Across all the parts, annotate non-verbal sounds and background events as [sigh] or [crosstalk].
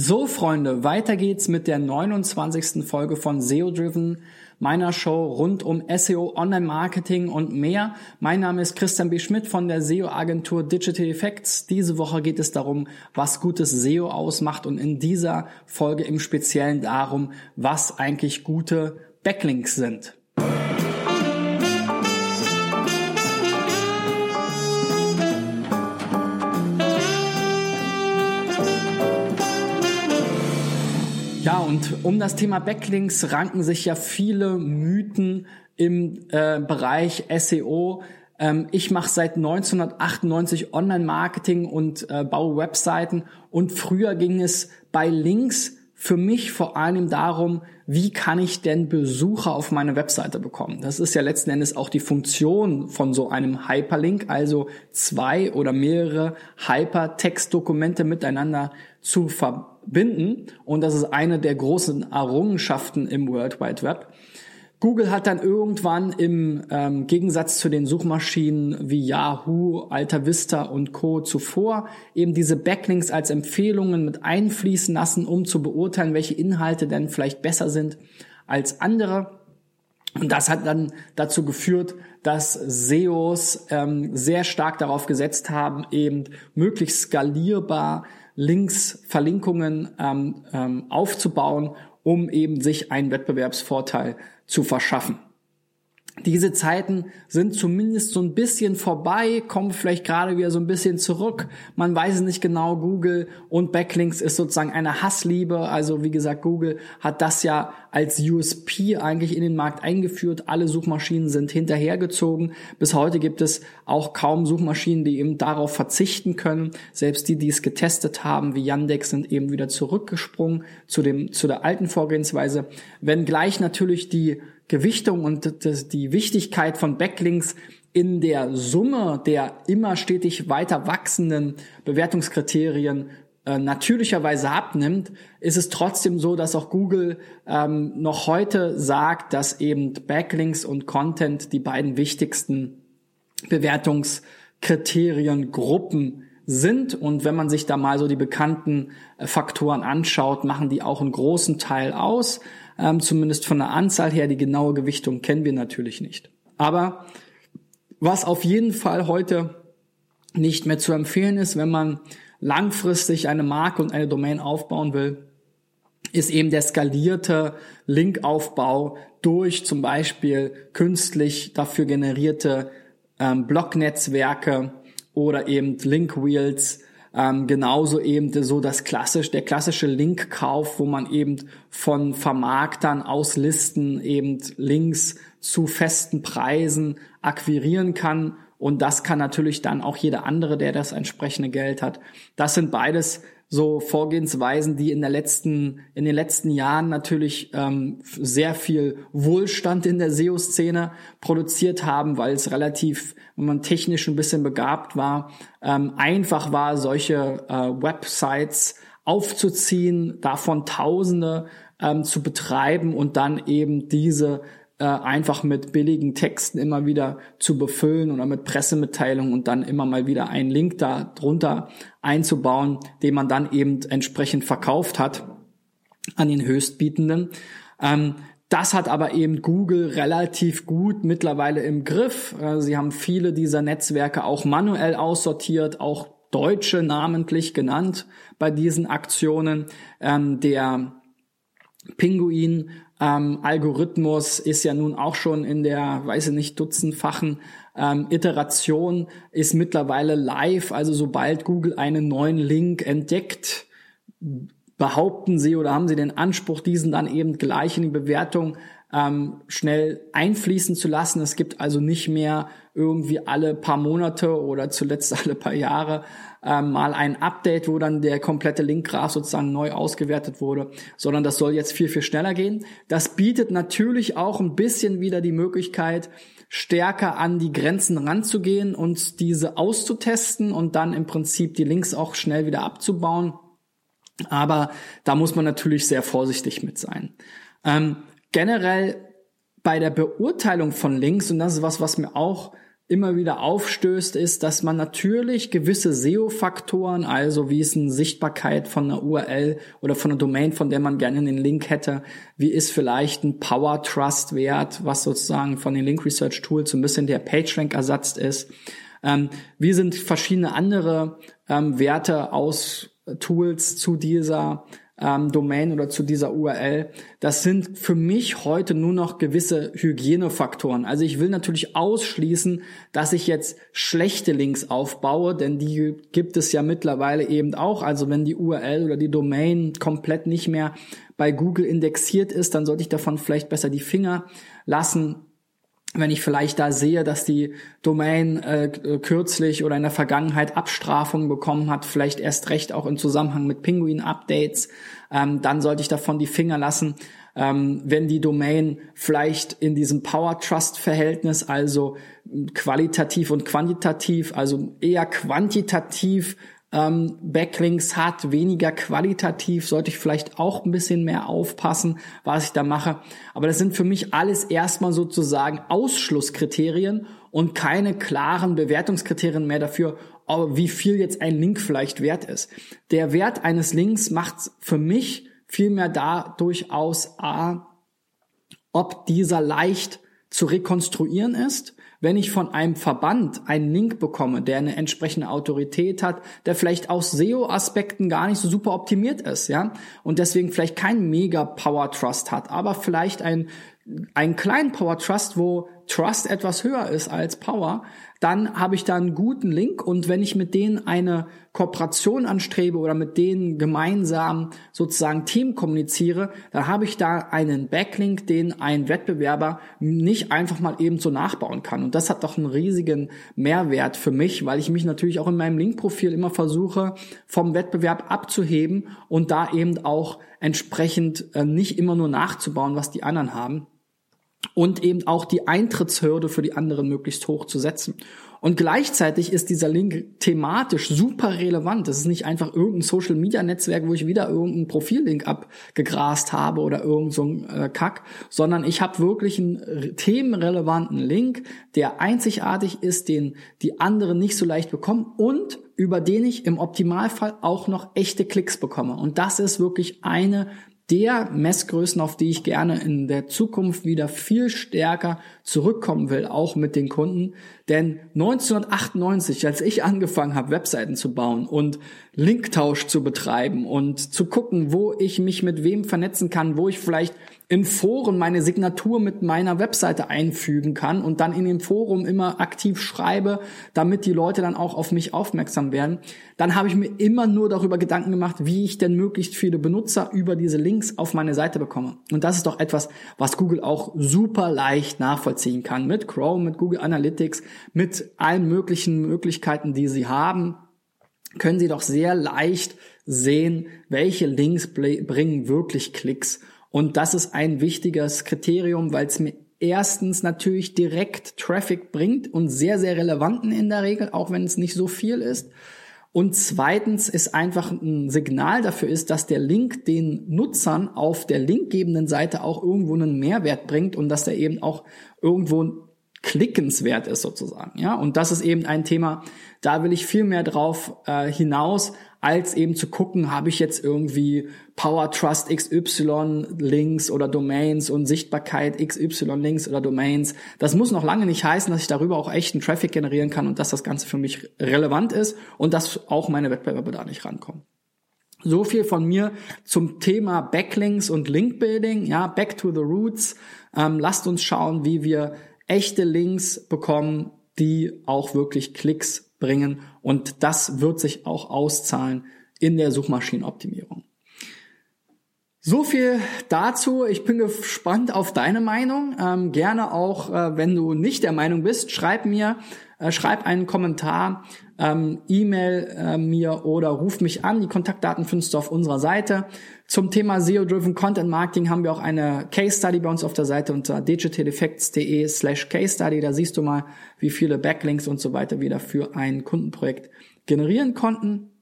So, Freunde, weiter geht's mit der 29. Folge von SEO Driven, meiner Show rund um SEO, Online-Marketing und mehr. Mein Name ist Christian B. Schmidt von der SEO-Agentur Digital Effects. Diese Woche geht es darum, was gutes SEO ausmacht und in dieser Folge im Speziellen darum, was eigentlich gute Backlinks sind. Und um das Thema Backlinks ranken sich ja viele Mythen im äh, Bereich SEO. Ähm, ich mache seit 1998 Online-Marketing und äh, baue Webseiten. Und früher ging es bei Links für mich vor allem darum, wie kann ich denn Besucher auf meine Webseite bekommen? Das ist ja letzten Endes auch die Funktion von so einem Hyperlink, also zwei oder mehrere Hypertext-Dokumente miteinander zu verbinden binden. Und das ist eine der großen Errungenschaften im World Wide Web. Google hat dann irgendwann im ähm, Gegensatz zu den Suchmaschinen wie Yahoo, Alta Vista und Co. zuvor eben diese Backlinks als Empfehlungen mit einfließen lassen, um zu beurteilen, welche Inhalte denn vielleicht besser sind als andere. Und das hat dann dazu geführt, dass SEOs ähm, sehr stark darauf gesetzt haben, eben möglichst skalierbar Links, Verlinkungen ähm, ähm, aufzubauen, um eben sich einen Wettbewerbsvorteil zu verschaffen. Diese Zeiten sind zumindest so ein bisschen vorbei, kommen vielleicht gerade wieder so ein bisschen zurück. Man weiß es nicht genau. Google und Backlinks ist sozusagen eine Hassliebe. Also wie gesagt, Google hat das ja als USP eigentlich in den Markt eingeführt. Alle Suchmaschinen sind hinterhergezogen. Bis heute gibt es auch kaum Suchmaschinen, die eben darauf verzichten können. Selbst die, die es getestet haben, wie Yandex, sind eben wieder zurückgesprungen zu dem, zu der alten Vorgehensweise. Wenngleich natürlich die Gewichtung und das, die Wichtigkeit von Backlinks in der Summe der immer stetig weiter wachsenden Bewertungskriterien äh, natürlicherweise abnimmt, ist es trotzdem so, dass auch Google ähm, noch heute sagt, dass eben Backlinks und Content die beiden wichtigsten Bewertungskriterien Gruppen sind. Und wenn man sich da mal so die bekannten äh, Faktoren anschaut, machen die auch einen großen Teil aus ähm, zumindest von der Anzahl her. Die genaue Gewichtung kennen wir natürlich nicht. Aber was auf jeden Fall heute nicht mehr zu empfehlen ist, wenn man langfristig eine Marke und eine Domain aufbauen will, ist eben der skalierte Linkaufbau durch zum Beispiel künstlich dafür generierte ähm, Blocknetzwerke oder eben Linkwheels ähm, genauso eben so das klassisch, der klassische Linkkauf, wo man eben von Vermarktern aus Listen eben Links zu festen Preisen akquirieren kann. Und das kann natürlich dann auch jeder andere, der das entsprechende Geld hat. Das sind beides so Vorgehensweisen, die in der letzten, in den letzten Jahren natürlich ähm, sehr viel Wohlstand in der SEO-Szene produziert haben, weil es relativ, wenn man technisch ein bisschen begabt war, ähm, einfach war, solche äh, Websites aufzuziehen, davon Tausende ähm, zu betreiben und dann eben diese äh, einfach mit billigen Texten immer wieder zu befüllen oder mit Pressemitteilungen und dann immer mal wieder einen Link da drunter einzubauen, den man dann eben entsprechend verkauft hat an den Höchstbietenden. Ähm, das hat aber eben Google relativ gut mittlerweile im Griff. Äh, sie haben viele dieser Netzwerke auch manuell aussortiert, auch Deutsche namentlich genannt bei diesen Aktionen. Ähm, der Pinguin ähm, Algorithmus ist ja nun auch schon in der, weiß ich nicht, dutzendfachen ähm, Iteration, ist mittlerweile live. Also sobald Google einen neuen Link entdeckt, behaupten sie oder haben sie den Anspruch, diesen dann eben gleich in die Bewertung ähm, schnell einfließen zu lassen. Es gibt also nicht mehr irgendwie alle paar Monate oder zuletzt [laughs] alle paar Jahre ähm, mal ein Update, wo dann der komplette Linkgraph sozusagen neu ausgewertet wurde, sondern das soll jetzt viel, viel schneller gehen. Das bietet natürlich auch ein bisschen wieder die Möglichkeit, stärker an die Grenzen ranzugehen und diese auszutesten und dann im Prinzip die Links auch schnell wieder abzubauen. Aber da muss man natürlich sehr vorsichtig mit sein. Ähm, generell bei der Beurteilung von Links, und das ist was, was mir auch immer wieder aufstößt, ist, dass man natürlich gewisse SEO-Faktoren, also wie ist eine Sichtbarkeit von einer URL oder von einer Domain, von der man gerne den Link hätte, wie ist vielleicht ein Power Trust Wert, was sozusagen von den Link Research Tools so ein bisschen der PageRank Ersatz ist. Ähm, wie sind verschiedene andere ähm, Werte aus Tools zu dieser ähm, Domain oder zu dieser URL. Das sind für mich heute nur noch gewisse Hygienefaktoren. Also ich will natürlich ausschließen, dass ich jetzt schlechte Links aufbaue, denn die gibt es ja mittlerweile eben auch. Also wenn die URL oder die Domain komplett nicht mehr bei Google indexiert ist, dann sollte ich davon vielleicht besser die Finger lassen wenn ich vielleicht da sehe, dass die Domain äh, kürzlich oder in der Vergangenheit Abstrafungen bekommen hat, vielleicht erst recht auch im Zusammenhang mit Penguin-Updates, ähm, dann sollte ich davon die Finger lassen. Ähm, wenn die Domain vielleicht in diesem Power Trust Verhältnis, also qualitativ und quantitativ, also eher quantitativ ähm, Backlinks hat, weniger qualitativ, sollte ich vielleicht auch ein bisschen mehr aufpassen, was ich da mache. Aber das sind für mich alles erstmal sozusagen Ausschlusskriterien und keine klaren Bewertungskriterien mehr dafür, wie viel jetzt ein Link vielleicht wert ist. Der Wert eines Links macht für mich vielmehr dadurch aus, a, ob dieser leicht zu rekonstruieren ist wenn ich von einem Verband einen Link bekomme, der eine entsprechende Autorität hat, der vielleicht aus SEO-Aspekten gar nicht so super optimiert ist, ja, und deswegen vielleicht kein mega Power Trust hat, aber vielleicht ein, einen kleinen Power Trust, wo Trust etwas höher ist als Power, dann habe ich da einen guten Link und wenn ich mit denen eine Kooperation anstrebe oder mit denen gemeinsam sozusagen Team kommuniziere, dann habe ich da einen Backlink, den ein Wettbewerber nicht einfach mal eben so nachbauen kann. Und das hat doch einen riesigen Mehrwert für mich, weil ich mich natürlich auch in meinem Linkprofil immer versuche, vom Wettbewerb abzuheben und da eben auch entsprechend äh, nicht immer nur nachzubauen, was die anderen haben und eben auch die Eintrittshürde für die anderen möglichst hoch zu setzen. Und gleichzeitig ist dieser Link thematisch super relevant. Das ist nicht einfach irgendein Social Media Netzwerk, wo ich wieder irgendeinen Profillink abgegrast habe oder irgend so äh, Kack, sondern ich habe wirklich einen themenrelevanten Link, der einzigartig ist, den die anderen nicht so leicht bekommen und über den ich im Optimalfall auch noch echte Klicks bekomme. Und das ist wirklich eine der Messgrößen, auf die ich gerne in der Zukunft wieder viel stärker zurückkommen will, auch mit den Kunden. Denn 1998, als ich angefangen habe, Webseiten zu bauen und Linktausch zu betreiben und zu gucken, wo ich mich mit wem vernetzen kann, wo ich vielleicht in Foren meine Signatur mit meiner Webseite einfügen kann und dann in dem Forum immer aktiv schreibe, damit die Leute dann auch auf mich aufmerksam werden, dann habe ich mir immer nur darüber Gedanken gemacht, wie ich denn möglichst viele Benutzer über diese Links auf meine Seite bekomme. Und das ist doch etwas, was Google auch super leicht nachvollziehen kann mit Chrome, mit Google Analytics, mit allen möglichen Möglichkeiten, die sie haben, können sie doch sehr leicht sehen, welche Links bringen wirklich Klicks und das ist ein wichtiges Kriterium, weil es mir erstens natürlich direkt Traffic bringt und sehr, sehr relevanten in der Regel, auch wenn es nicht so viel ist. Und zweitens ist einfach ein Signal dafür ist, dass der Link den Nutzern auf der linkgebenden Seite auch irgendwo einen Mehrwert bringt und dass er eben auch irgendwo klickenswert ist sozusagen. Ja, und das ist eben ein Thema, da will ich viel mehr drauf äh, hinaus, als eben zu gucken, habe ich jetzt irgendwie Power Trust XY Links oder Domains und Sichtbarkeit XY Links oder Domains. Das muss noch lange nicht heißen, dass ich darüber auch echten Traffic generieren kann und dass das Ganze für mich relevant ist und dass auch meine Wettbewerber da nicht rankommen. So viel von mir zum Thema Backlinks und Linkbuilding. Ja, back to the roots. Ähm, lasst uns schauen, wie wir echte Links bekommen, die auch wirklich Klicks bringen. Und das wird sich auch auszahlen in der Suchmaschinenoptimierung. So viel dazu. Ich bin gespannt auf deine Meinung. Ähm, gerne auch, äh, wenn du nicht der Meinung bist, schreib mir, äh, schreib einen Kommentar, ähm, E-Mail äh, mir oder ruf mich an. Die Kontaktdaten findest du auf unserer Seite. Zum Thema SEO-Driven Content Marketing haben wir auch eine Case Study bei uns auf der Seite unter digitaleffects.de slash Case Study. Da siehst du mal, wie viele Backlinks und so weiter wir dafür ein Kundenprojekt generieren konnten.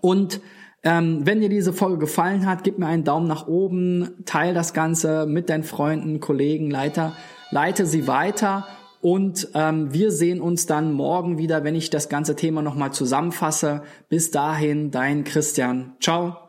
Und ähm, wenn dir diese Folge gefallen hat, gib mir einen Daumen nach oben, teil das Ganze mit deinen Freunden, Kollegen, Leiter, leite sie weiter Und ähm, wir sehen uns dann morgen wieder, wenn ich das ganze Thema nochmal zusammenfasse. Bis dahin, dein Christian. Ciao.